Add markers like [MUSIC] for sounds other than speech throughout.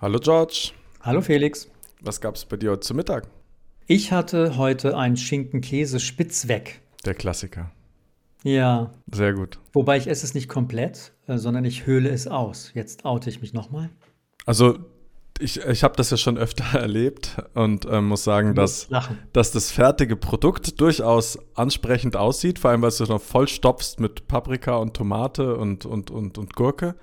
Hallo George. Hallo Felix. Was gab es bei dir heute zu Mittag? Ich hatte heute ein Schinken-Käse Spitzweg. Der Klassiker. Ja. Sehr gut. Wobei ich esse es nicht komplett, äh, sondern ich höhle es aus. Jetzt oute ich mich nochmal. Also ich, ich habe das ja schon öfter [LAUGHS] erlebt und äh, muss sagen, dass, dass das fertige Produkt durchaus ansprechend aussieht, vor allem weil du es noch voll stopfst mit Paprika und Tomate und, und, und, und Gurke.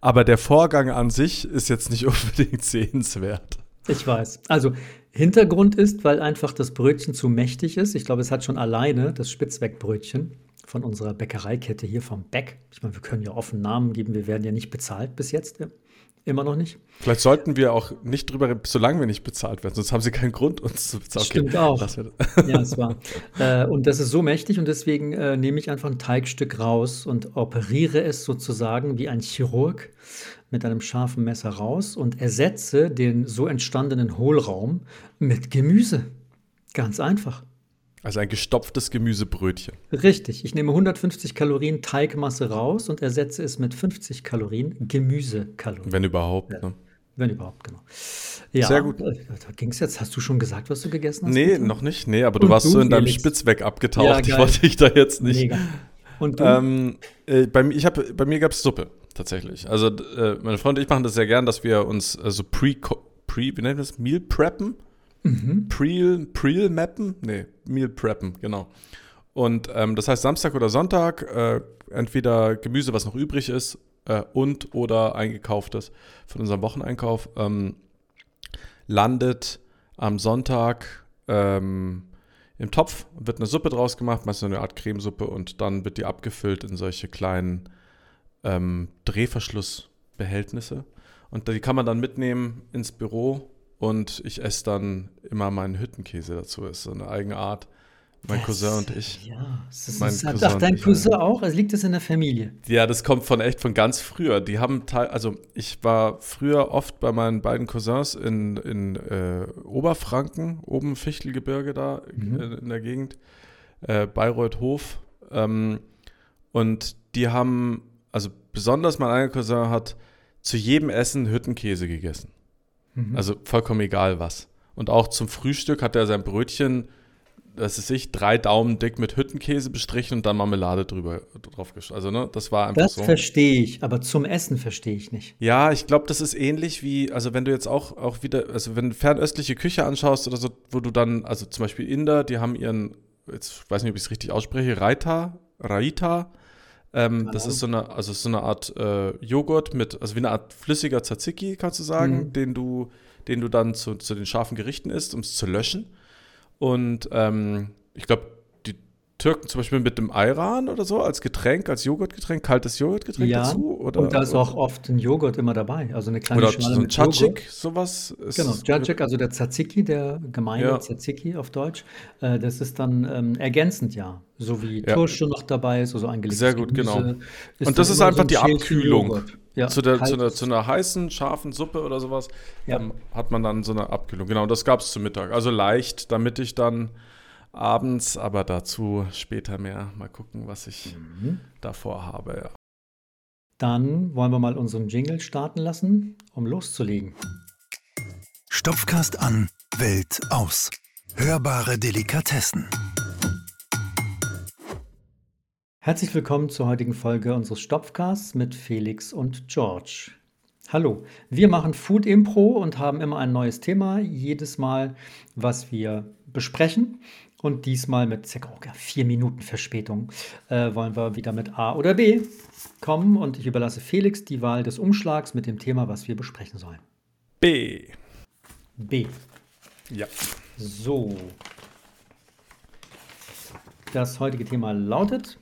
Aber der Vorgang an sich ist jetzt nicht [LAUGHS] unbedingt sehenswert. Ich weiß. Also Hintergrund ist, weil einfach das Brötchen zu mächtig ist. Ich glaube, es hat schon alleine das Spitzwegbrötchen von unserer Bäckereikette hier vom Beck. Ich meine, wir können ja offen Namen geben, wir werden ja nicht bezahlt bis jetzt. Immer noch nicht. Vielleicht sollten wir auch nicht drüber reden, solange wir nicht bezahlt werden, sonst haben sie keinen Grund, uns zu bezahlen. Okay, Stimmt auch. [LAUGHS] ja, es war. Äh, und das ist so mächtig und deswegen äh, nehme ich einfach ein Teigstück raus und operiere es sozusagen wie ein Chirurg mit einem scharfen Messer raus und ersetze den so entstandenen Hohlraum mit Gemüse. Ganz einfach. Also ein gestopftes Gemüsebrötchen. Richtig. Ich nehme 150 Kalorien Teigmasse raus und ersetze es mit 50 Kalorien Gemüsekalorien. Wenn überhaupt, ja. ne? Wenn überhaupt, genau. Ja, Sehr gut. Äh, da ging es jetzt. Hast du schon gesagt, was du gegessen hast? Nee, bitte? noch nicht. Nee, aber du und warst du, so in deinem Felix? Spitzweg abgetaucht. Ja, ich wollte dich da jetzt nicht. Mega. Und du? Ähm, äh, bei, ich hab, bei mir gab es Suppe, tatsächlich. Also, äh, meine Freunde und ich machen das sehr gern, dass wir uns äh, so pre, pre, wie nennt man das? Meal preppen? Mhm. Preel, Preel mappen? Nee, Meal preppen, genau. Und ähm, das heißt Samstag oder Sonntag äh, entweder Gemüse, was noch übrig ist, äh, und oder eingekauftes von unserem Wocheneinkauf ähm, landet am Sonntag ähm, im Topf, wird eine Suppe draus gemacht, meistens eine Art Cremesuppe und dann wird die abgefüllt in solche kleinen ähm, Drehverschlussbehältnisse. Und die kann man dann mitnehmen ins Büro und ich esse dann immer meinen Hüttenkäse dazu. Das ist so eine eigene Art. Mein das, Cousin und ich. Ja, das ist, mein Cousin ach, dein Cousin auch? Also liegt das in der Familie? Ja, das kommt von echt von ganz früher. Die haben teil, also ich war früher oft bei meinen beiden Cousins in, in äh, Oberfranken, oben Fichtelgebirge da mhm. in, in, der Gegend, äh, Bayreuth-Hof. Ähm, und die haben, also besonders mein eigener Cousin hat zu jedem Essen Hüttenkäse gegessen. Mhm. Also vollkommen egal was. Und auch zum Frühstück hat er sein Brötchen, das ist ich, drei Daumen dick mit Hüttenkäse bestrichen und dann Marmelade drüber drauf Also, ne, das war einfach das so. Das verstehe ich, aber zum Essen verstehe ich nicht. Ja, ich glaube, das ist ähnlich wie, also wenn du jetzt auch, auch wieder, also wenn du fernöstliche Küche anschaust oder so, wo du dann, also zum Beispiel Inder, die haben ihren, jetzt weiß nicht, ob ich es richtig ausspreche, Raita, Raita, ähm, das ist so eine, also so eine Art äh, Joghurt mit, also wie eine Art flüssiger Tzatziki, kannst du sagen, mhm. den du, den du dann zu, zu den scharfen Gerichten isst, um es zu löschen. Und ähm, ich glaube, Türken zum Beispiel mit dem Ayran oder so als Getränk, als Joghurtgetränk, kaltes Joghurtgetränk ja, dazu? Oder, und da ist auch oft ein Joghurt immer dabei, also eine kleine oder Schale so ein Tzatziki, sowas. genau, Tzatziki, also der Tzatziki, der gemeine ja. Tzatziki auf Deutsch, äh, das ist dann ähm, ergänzend, ja. So wie ja. Tursche noch dabei ist, also eingelegtes Sehr gut, Gemüse, genau. Und das ist einfach so die Abkühlung. Ja, zu, der, zu, einer, zu, einer, heißen, scharfen Suppe oder sowas ja. ähm, hat man dann so eine Abkühlung. Genau, das gab es zu Mittag. Also leicht, damit ich dann abends, aber dazu später mehr. Mal gucken, was ich mhm. davor habe. Ja. Dann wollen wir mal unseren Jingle starten lassen, um loszulegen. Stopfcast an, Welt aus. Hörbare Delikatessen. Herzlich willkommen zur heutigen Folge unseres Stopfcasts mit Felix und George. Hallo, wir machen Food Impro und haben immer ein neues Thema, jedes Mal, was wir besprechen. Und diesmal mit circa vier Minuten Verspätung äh, wollen wir wieder mit A oder B kommen. Und ich überlasse Felix die Wahl des Umschlags mit dem Thema, was wir besprechen sollen. B. B. Ja. So. Das heutige Thema lautet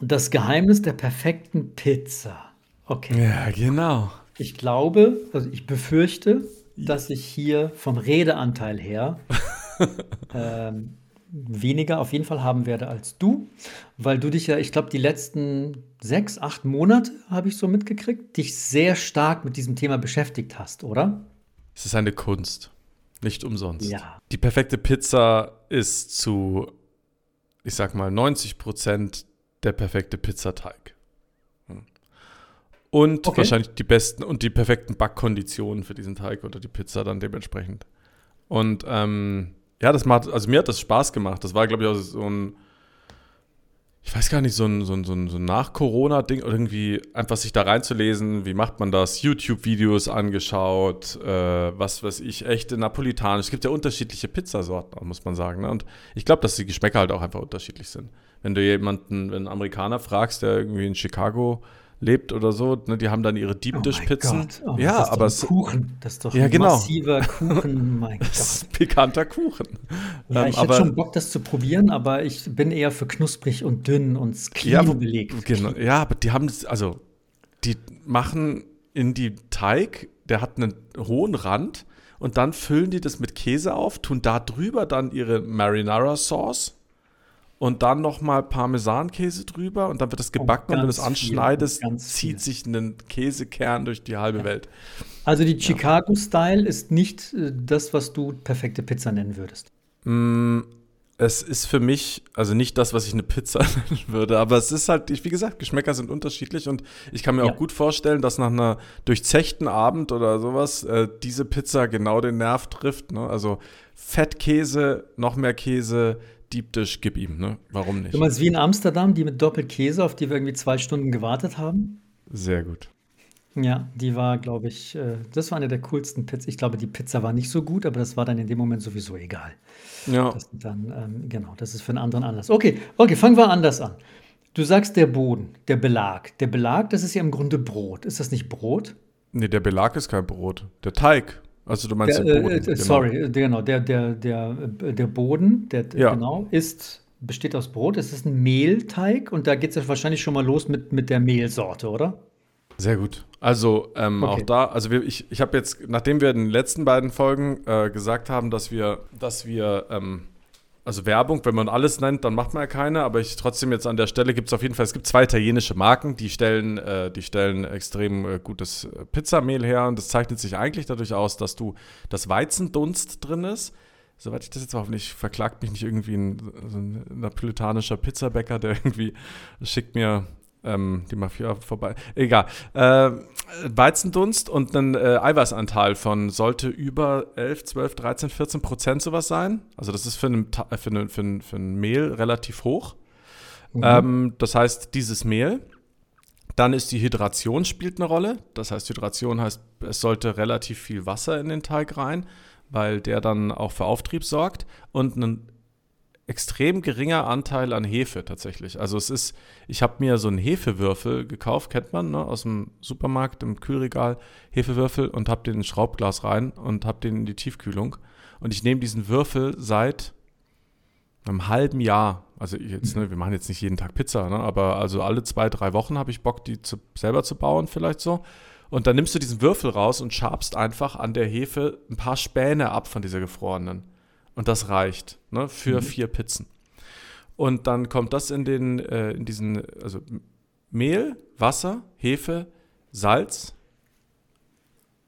das Geheimnis der perfekten Pizza. Okay. Ja, genau. Ich glaube, also ich befürchte, dass ich hier vom Redeanteil her [LAUGHS] ähm, weniger auf jeden Fall haben werde als du, weil du dich ja, ich glaube, die letzten sechs, acht Monate, habe ich so mitgekriegt, dich sehr stark mit diesem Thema beschäftigt hast, oder? Es ist eine Kunst, nicht umsonst. Ja. Die perfekte Pizza ist zu, ich sag mal, 90 Prozent der perfekte Pizzateig. Und okay. wahrscheinlich die besten und die perfekten Backkonditionen für diesen Teig oder die Pizza dann dementsprechend. Und ähm, ja, das macht, also mir hat das Spaß gemacht. Das war, glaube ich, auch so ein, ich weiß gar nicht, so ein, so ein, so ein, so ein Nach-Corona-Ding, irgendwie einfach sich da reinzulesen, wie macht man das, YouTube-Videos angeschaut, äh, was weiß ich, echte Napolitanisch. Es gibt ja unterschiedliche Pizzasorten, muss man sagen. Ne? Und ich glaube, dass die Geschmäcker halt auch einfach unterschiedlich sind. Wenn du jemanden, wenn einen Amerikaner fragst, der irgendwie in Chicago lebt oder so, ne, die haben dann ihre Deep Dish Pizzen. Oh oh, ja, aber es Kuchen, das ist doch ja, ein genau. massiver Kuchen, [LAUGHS] mein Gott. Das ist pikanter Kuchen. Ja, ähm, ich hätte schon Bock, das zu probieren, aber ich bin eher für knusprig und dünn und Kino ja, belegt. Genau, ja, aber die haben also die machen in die Teig, der hat einen hohen Rand und dann füllen die das mit Käse auf, tun da drüber dann ihre Marinara Sauce und dann nochmal Parmesankäse drüber und dann wird das oh, gebacken oh, und wenn du es anschneidest, zieht sich ein Käsekern durch die halbe ja. Welt. Also die Chicago-Style ja. ist nicht äh, das, was du perfekte Pizza nennen würdest. Mm, es ist für mich, also nicht das, was ich eine Pizza [LAUGHS] nennen würde, aber es ist halt, wie gesagt, Geschmäcker sind unterschiedlich und ich kann mir ja. auch gut vorstellen, dass nach einer durchzechten Abend oder sowas äh, diese Pizza genau den Nerv trifft. Ne? Also Fettkäse, noch mehr Käse, Deep Dish, gib ihm, ne? Warum nicht? Du meinst wie in Amsterdam, die mit Doppelkäse, auf die wir irgendwie zwei Stunden gewartet haben? Sehr gut. Ja, die war, glaube ich, äh, das war eine der coolsten Pizzen. Ich glaube, die Pizza war nicht so gut, aber das war dann in dem Moment sowieso egal. Ja. Das dann, ähm, genau, das ist für einen anderen Anlass. Okay, okay, fangen wir anders an. Du sagst der Boden, der Belag. Der Belag, das ist ja im Grunde Brot. Ist das nicht Brot? Nee, der Belag ist kein Brot. Der Teig. Also du meinst der, den Boden. Äh, genau. Sorry, genau, der, der, der, der Boden, der ja. genau, ist, besteht aus Brot. Es ist ein Mehlteig und da geht es ja wahrscheinlich schon mal los mit, mit der Mehlsorte, oder? Sehr gut. Also ähm, okay. auch da, also wir, ich, ich habe jetzt, nachdem wir in den letzten beiden Folgen äh, gesagt haben, dass wir, dass wir ähm, also Werbung, wenn man alles nennt, dann macht man ja keine, aber ich trotzdem jetzt an der Stelle gibt es auf jeden Fall, es gibt zwei italienische Marken, die stellen, äh, die stellen extrem äh, gutes äh, Pizzamehl her und das zeichnet sich eigentlich dadurch aus, dass du das Weizendunst drin ist. Soweit ich das jetzt hoffentlich verklagt mich nicht irgendwie ein, so ein napolitanischer Pizzabäcker, der [LAUGHS] irgendwie schickt mir ähm, die Mafia vorbei. Egal. Äh, Weizendunst und ein äh, Eiweißanteil von sollte über 11, 12, 13, 14 Prozent sowas sein. Also das ist für ein, für eine, für ein, für ein Mehl relativ hoch. Mhm. Ähm, das heißt, dieses Mehl. Dann ist die Hydration spielt eine Rolle. Das heißt, Hydration heißt, es sollte relativ viel Wasser in den Teig rein, weil der dann auch für Auftrieb sorgt. Und ein extrem geringer Anteil an Hefe tatsächlich. Also es ist, ich habe mir so einen Hefewürfel gekauft, kennt man, ne, aus dem Supermarkt im Kühlregal, Hefewürfel und habe den in Schraubglas rein und habe den in die Tiefkühlung. Und ich nehme diesen Würfel seit einem halben Jahr. Also jetzt, ne, wir machen jetzt nicht jeden Tag Pizza, ne, aber also alle zwei, drei Wochen habe ich Bock, die zu, selber zu bauen, vielleicht so. Und dann nimmst du diesen Würfel raus und schabst einfach an der Hefe ein paar Späne ab von dieser gefrorenen. Und das reicht ne, für mhm. vier Pizzen. Und dann kommt das in, den, äh, in diesen, also Mehl, Wasser, Hefe, Salz.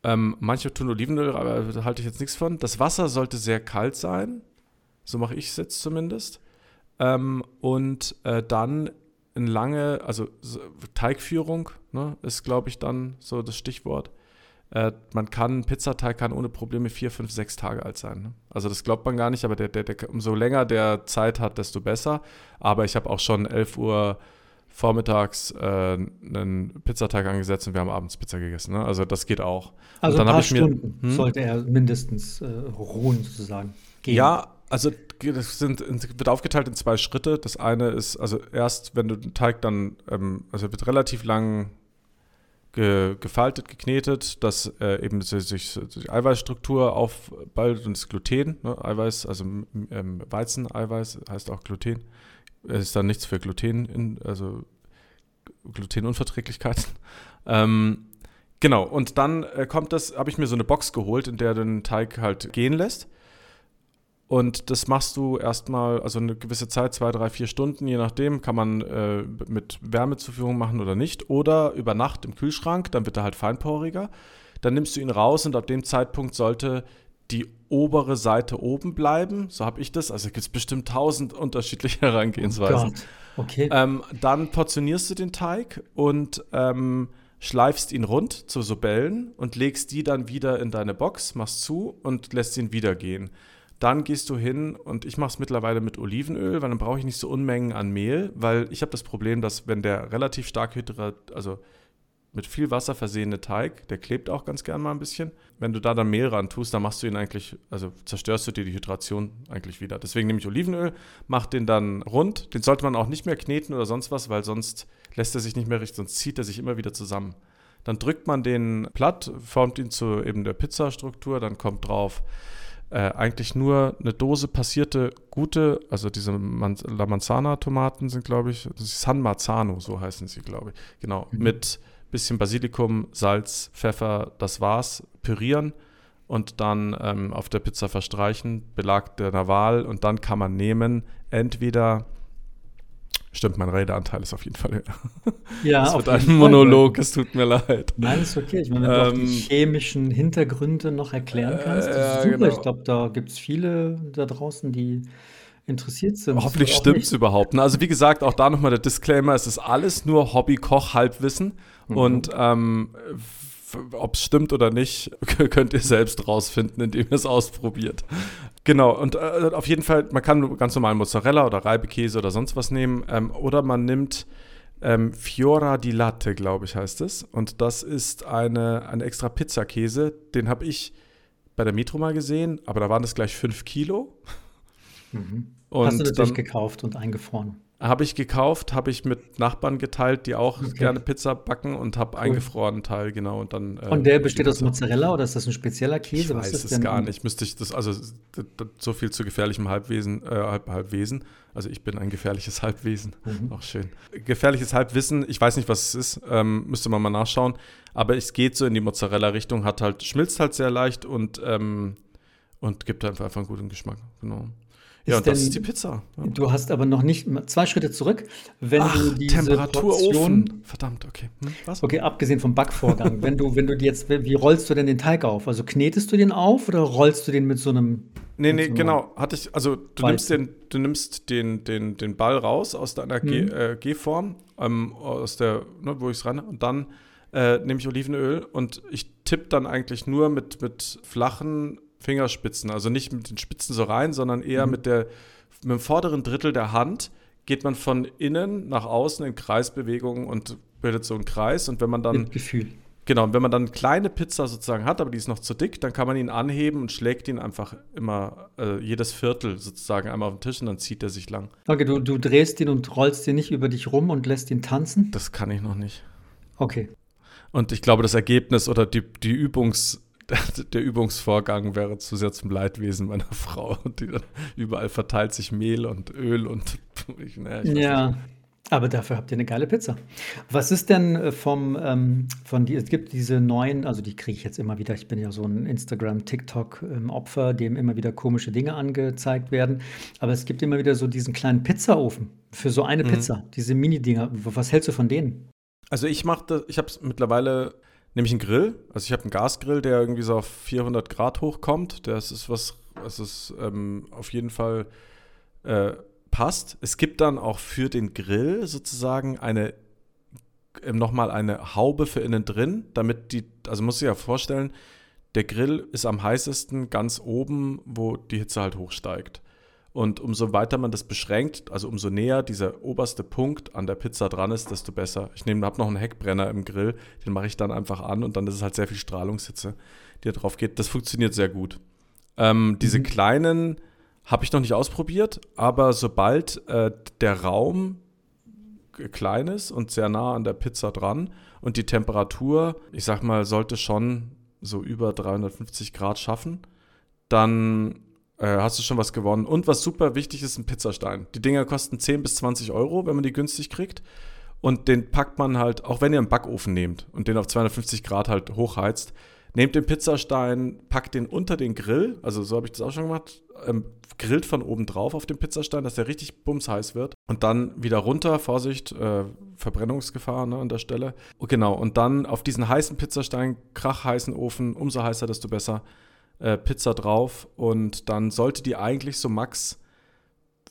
Ähm, manche tun Olivenöl, aber da halte ich jetzt nichts von. Das Wasser sollte sehr kalt sein. So mache ich es jetzt zumindest. Ähm, und äh, dann eine lange, also Teigführung ne, ist, glaube ich, dann so das Stichwort. Äh, man kann, Pizzateig kann ohne Probleme vier, fünf, sechs Tage alt sein. Ne? Also das glaubt man gar nicht, aber der, der, der, umso länger der Zeit hat, desto besser. Aber ich habe auch schon 11 Uhr vormittags äh, einen Pizzateig angesetzt und wir haben abends Pizza gegessen. Ne? Also das geht auch. Also und dann ein paar Stunden mir, hm? sollte er mindestens äh, ruhen sozusagen. Gehen. Ja, also das sind, wird aufgeteilt in zwei Schritte. Das eine ist, also erst, wenn du den Teig dann, ähm, also wird relativ lang ge, gefaltet, geknetet, dass äh, eben sich die Eiweißstruktur aufbaut und das Gluten, ne, Eiweiß, also ähm, Weizen-Eiweiß heißt auch Gluten. Es ist dann nichts für Gluten, in, also Glutenunverträglichkeiten. [LAUGHS] ähm, genau, und dann äh, kommt das, habe ich mir so eine Box geholt, in der du den Teig halt gehen lässt. Und das machst du erstmal, also eine gewisse Zeit, zwei, drei, vier Stunden, je nachdem, kann man äh, mit Wärmezuführung machen oder nicht. Oder über Nacht im Kühlschrank, dann wird er halt feinporiger. Dann nimmst du ihn raus und ab dem Zeitpunkt sollte die obere Seite oben bleiben. So habe ich das. Also gibt es bestimmt tausend unterschiedliche [LAUGHS] Herangehensweisen. Oh okay. Ähm, dann portionierst du den Teig und ähm, schleifst ihn rund zu so Bällen und legst die dann wieder in deine Box, machst zu und lässt ihn wieder gehen. Dann gehst du hin und ich mache es mittlerweile mit Olivenöl, weil dann brauche ich nicht so Unmengen an Mehl, weil ich habe das Problem, dass wenn der relativ stark hydrat, also mit viel Wasser versehene Teig, der klebt auch ganz gern mal ein bisschen. Wenn du da dann Mehl ran tust, dann machst du ihn eigentlich, also zerstörst du dir die Hydration eigentlich wieder. Deswegen nehme ich Olivenöl, mach den dann rund. Den sollte man auch nicht mehr kneten oder sonst was, weil sonst lässt er sich nicht mehr richtig, sonst zieht er sich immer wieder zusammen. Dann drückt man den platt, formt ihn zu eben der Pizzastruktur, dann kommt drauf äh, eigentlich nur eine Dose passierte gute, also diese Man La Manzana Tomaten sind, glaube ich, San Marzano, so heißen sie, glaube ich. Genau, mhm. mit bisschen Basilikum, Salz, Pfeffer, das war's, pürieren und dann ähm, auf der Pizza verstreichen, Belag der Wahl und dann kann man nehmen, entweder Stimmt, mein Redeanteil ist auf jeden Fall höher. Ja, es wird ein Monolog, Fall. es tut mir leid. Nein, ist okay. Ich meine, wenn ähm, du auch die ähm, chemischen Hintergründe noch erklären kannst, das ist äh, super. Genau. Ich glaube, da gibt es viele da draußen, die interessiert sind. Hoffentlich stimmt es überhaupt. Ne? Also wie gesagt, auch da nochmal der Disclaimer, es ist alles nur Hobby-Koch-Halbwissen mhm. und ähm, ob es stimmt oder nicht, [LAUGHS] könnt ihr selbst rausfinden, indem ihr es ausprobiert. Genau, und äh, auf jeden Fall, man kann ganz normal Mozzarella oder Reibekäse oder sonst was nehmen. Ähm, oder man nimmt ähm, Fiora di Latte, glaube ich, heißt es. Und das ist eine, ein extra Pizzakäse. Den habe ich bei der Metro mal gesehen, aber da waren das gleich 5 Kilo. Mhm. Hast du natürlich gekauft und eingefroren? Habe ich gekauft, habe ich mit Nachbarn geteilt, die auch okay. gerne Pizza backen und habe cool. eingefroren Teil, genau. Und dann. Äh, und der besteht aus Mozzarella oder ist das ein spezieller Käse? Ich weiß es denn? gar nicht. Müsste ich das, also so viel zu gefährlichem Halbwesen, äh, Halb, Halbwesen. Also ich bin ein gefährliches [LAUGHS] Halbwesen. Mhm. Auch schön. Gefährliches Halbwissen, ich weiß nicht, was es ist, ähm, müsste man mal nachschauen. Aber es geht so in die Mozzarella-Richtung, hat halt, schmilzt halt sehr leicht und, ähm, und gibt einfach einen guten Geschmack. Genau. Ja, und das ist die Pizza. Ja. Du hast aber noch nicht zwei Schritte zurück, wenn Ach, du diese Temperatur Portion, Ofen. Verdammt, okay. Hm, was? Okay, abgesehen vom Backvorgang, wenn du wenn du jetzt wie rollst du denn den Teig auf? Also knetest du den auf oder rollst du den mit so einem Nee, nee, so genau. Hatte ich also du nimmst den du nimmst den den den Ball raus aus deiner äh, G-Form ähm, aus der ne, wo ich es ran und dann äh, nehme ich Olivenöl und ich tippe dann eigentlich nur mit mit flachen Fingerspitzen, also nicht mit den Spitzen so rein, sondern eher mhm. mit, der, mit dem vorderen Drittel der Hand geht man von innen nach außen in Kreisbewegungen und bildet so einen Kreis. Und wenn man dann. Mit Gefühl. Genau, und wenn man dann eine kleine Pizza sozusagen hat, aber die ist noch zu dick, dann kann man ihn anheben und schlägt ihn einfach immer äh, jedes Viertel sozusagen einmal auf den Tisch und dann zieht er sich lang. Okay, du, du drehst ihn und rollst ihn nicht über dich rum und lässt ihn tanzen? Das kann ich noch nicht. Okay. Und ich glaube, das Ergebnis oder die, die Übungs- [LAUGHS] der Übungsvorgang wäre zu sehr zum Leidwesen meiner [LAUGHS] Frau. Die dann überall verteilt sich Mehl und Öl und [LAUGHS] ich, naja, ich Ja, aber dafür habt ihr eine geile Pizza. Was ist denn äh, vom, ähm, von die, es gibt diese neuen, also die kriege ich jetzt immer wieder, ich bin ja so ein Instagram, TikTok-Opfer, dem immer wieder komische Dinge angezeigt werden. Aber es gibt immer wieder so diesen kleinen Pizzaofen für so eine mhm. Pizza, diese Mini-Dinger. Was hältst du von denen? Also ich mache ich habe es mittlerweile nämlich einen Grill. Also ich habe einen Gasgrill, der irgendwie so auf 400 Grad hochkommt. Das ist was, was es ähm, auf jeden Fall äh, passt. Es gibt dann auch für den Grill sozusagen eine äh, nochmal eine Haube für innen drin, damit die, also muss ich ja vorstellen, der Grill ist am heißesten ganz oben, wo die Hitze halt hochsteigt. Und umso weiter man das beschränkt, also umso näher dieser oberste Punkt an der Pizza dran ist, desto besser. Ich nehme, habe noch einen Heckbrenner im Grill, den mache ich dann einfach an und dann ist es halt sehr viel Strahlungshitze, die da drauf geht. Das funktioniert sehr gut. Ähm, diese mhm. kleinen habe ich noch nicht ausprobiert, aber sobald äh, der Raum klein ist und sehr nah an der Pizza dran und die Temperatur, ich sag mal, sollte schon so über 350 Grad schaffen, dann äh, hast du schon was gewonnen. Und was super wichtig ist, ein Pizzastein. Die Dinger kosten 10 bis 20 Euro, wenn man die günstig kriegt. Und den packt man halt, auch wenn ihr einen Backofen nehmt und den auf 250 Grad halt hochheizt, nehmt den Pizzastein, packt den unter den Grill, also so habe ich das auch schon gemacht, ähm, grillt von oben drauf auf den Pizzastein, dass der richtig bumsheiß wird. Und dann wieder runter, Vorsicht, äh, Verbrennungsgefahr ne, an der Stelle. Genau, und dann auf diesen heißen Pizzastein, krachheißen Ofen, umso heißer, desto besser, äh, Pizza drauf und dann sollte die eigentlich so max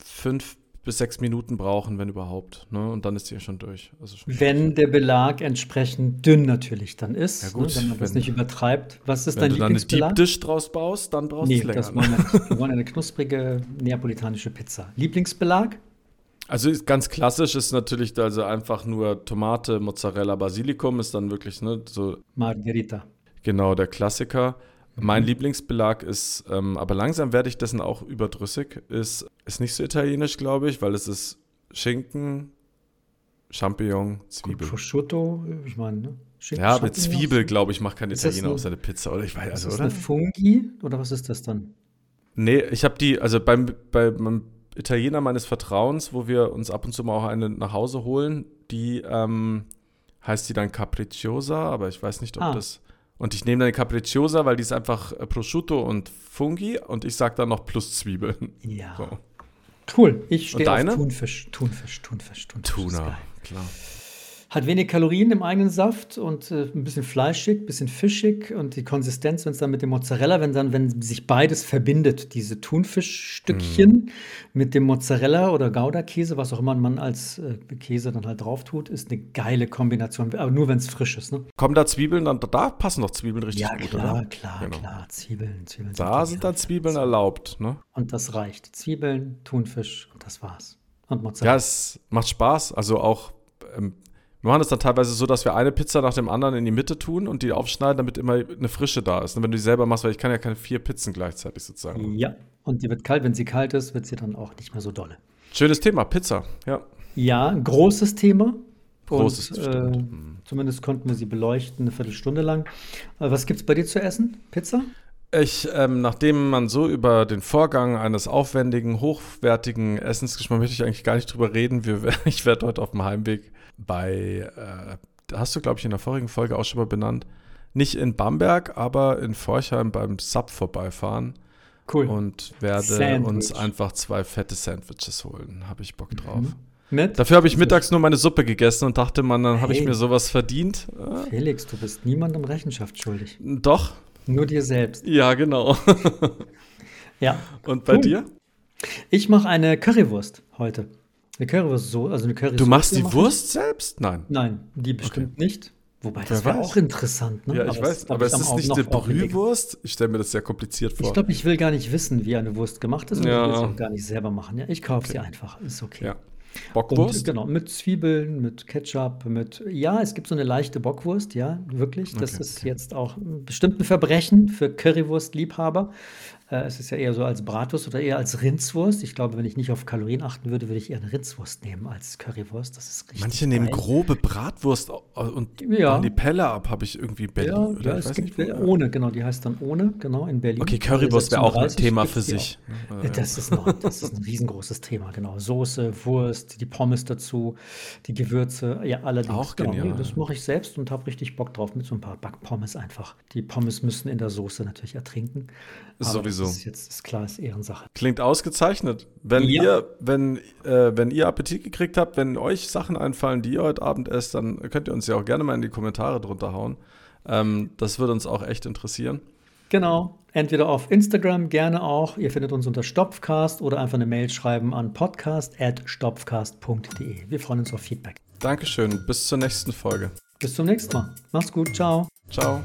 fünf bis sechs Minuten brauchen, wenn überhaupt. Ne? Und dann ist die ja schon durch. Also schon wenn der Belag entsprechend dünn natürlich dann ist, ja, gut, ne? wenn man das nicht übertreibt. Was ist dein Lieblingsbelag? Wenn du dann eine Deep Dish draus baust, dann brauchst nee, du es länger. Das wollen wir, [LAUGHS] wir wollen eine knusprige neapolitanische Pizza. Lieblingsbelag? Also ganz klassisch ist natürlich also einfach nur Tomate, Mozzarella, Basilikum ist dann wirklich ne, so. Margherita. Genau, der Klassiker. Mein mhm. Lieblingsbelag ist, ähm, aber langsam werde ich dessen auch überdrüssig, ist, ist nicht so italienisch, glaube ich, weil es ist Schinken, Champignon, Zwiebel. Prosciutto, ich meine, ne? Schinken, ja, mit Zwiebel, glaube ich, macht kein Italiener auf seine Pizza, oder ich weiß, also, ist das oder? eine Fungi oder was ist das dann? Nee, ich habe die, also beim, beim Italiener meines Vertrauens, wo wir uns ab und zu mal auch eine nach Hause holen, die ähm, heißt die dann Capricciosa, aber ich weiß nicht, ob ah. das und ich nehme dann Capricciosa, weil die ist einfach äh, Prosciutto und Fungi und ich sage dann noch plus Zwiebeln. Ja. So. Cool. Ich stehe auf Thunfisch. Thunfisch, Thunfisch, Thunfisch. Tuna, klar. Hat wenig Kalorien im eigenen Saft und äh, ein bisschen fleischig, ein bisschen fischig und die Konsistenz, wenn es dann mit dem Mozzarella, wenn dann, wenn sich beides verbindet, diese Thunfischstückchen mm. mit dem Mozzarella oder Gouda-Käse, was auch immer man als äh, Käse dann halt drauf tut, ist eine geile Kombination, aber nur wenn es frisch ist. Ne? Kommen da Zwiebeln dann, da passen doch Zwiebeln richtig ja, gut, klar, oder? klar, genau. klar, Zwiebeln, Zwiebeln. Da sind dann Zwiebeln erlaubt, ne? Und das reicht. Zwiebeln, Thunfisch und das war's. Und Mozzarella. Ja, es macht Spaß, also auch ähm, wir machen es dann teilweise so, dass wir eine Pizza nach dem anderen in die Mitte tun und die aufschneiden, damit immer eine Frische da ist. Und wenn du die selber machst, weil ich kann ja keine vier Pizzen gleichzeitig sozusagen. Ja, und die wird kalt. Wenn sie kalt ist, wird sie dann auch nicht mehr so dolle. Schönes Thema, Pizza, ja. Ja, großes Thema. Großes und, äh, mhm. Zumindest konnten wir sie beleuchten, eine Viertelstunde lang. Äh, was gibt es bei dir zu essen? Pizza? Ich, ähm, nachdem man so über den Vorgang eines aufwendigen, hochwertigen Essens gesprochen möchte ich eigentlich gar nicht drüber reden. Wir, [LAUGHS] ich werde heute auf dem Heimweg bei, äh, hast du, glaube ich, in der vorigen Folge auch schon mal benannt, nicht in Bamberg, aber in Forchheim beim Sub vorbeifahren. Cool. Und werde Sandwich. uns einfach zwei fette Sandwiches holen. Habe ich Bock drauf. Mhm. Mit? Dafür habe ich mittags nur meine Suppe gegessen und dachte, man, dann habe ich mir sowas verdient. Felix, du bist niemandem Rechenschaft schuldig. Doch. Nur dir selbst. Ja, genau. ja. [LAUGHS] Und bei cool. dir? Ich mache eine Currywurst heute. Eine Currywurst so, also eine Currywurst. Du machst die Wurst selbst? Nein. Nein, die bestimmt okay. nicht. Wobei, das wäre auch interessant. Ne? Ja, ich aber weiß, aber es ist nicht eine Brühwurst. Ich stelle mir das sehr kompliziert vor. Ich glaube, ich will gar nicht wissen, wie eine Wurst gemacht ist und ja. ich will sie auch gar nicht selber machen. Ja, ich kaufe okay. sie einfach, ist okay. Ja. Bockwurst? Und, genau, mit Zwiebeln, mit Ketchup, mit, ja, es gibt so eine leichte Bockwurst, ja, wirklich. Das okay, ist okay. jetzt auch bestimmt ein Verbrechen für Currywurst-Liebhaber. Äh, es ist ja eher so als Bratwurst oder eher als Rindswurst. Ich glaube, wenn ich nicht auf Kalorien achten würde, würde ich eher eine Rindswurst nehmen als Currywurst. Das ist richtig. Manche nehmen grobe Bratwurst und ja. die Pelle ab, habe ich irgendwie in Berlin. Ja, oder? Ja, es gibt nicht, ohne, genau, die heißt dann ohne, genau, in Berlin. Okay, Currywurst wäre auch ein Thema für sich. Ja, das, ist noch, das ist ein riesengroßes Thema, genau. Soße, Wurst, die Pommes dazu, die Gewürze, ja, allerdings. Auch genau, genial. das mache ich selbst und habe richtig Bock drauf mit so ein paar Backpommes einfach. Die Pommes müssen in der Soße natürlich ertrinken. Aber Sowieso. Das ist jetzt ist klar, ist Ehrensache. Klingt ausgezeichnet. Wenn ja. ihr, wenn, äh, wenn ihr Appetit gekriegt habt, wenn euch Sachen einfallen, die ihr heute Abend esst, dann könnt ihr uns ja auch gerne mal in die Kommentare drunter hauen. Ähm, das würde uns auch echt interessieren. Genau. Entweder auf Instagram gerne auch. Ihr findet uns unter Stopfcast oder einfach eine Mail schreiben an podcast.stopfcast.de. Wir freuen uns auf Feedback. Dankeschön. Bis zur nächsten Folge. Bis zum nächsten Mal. Mach's gut. Ciao. Ciao.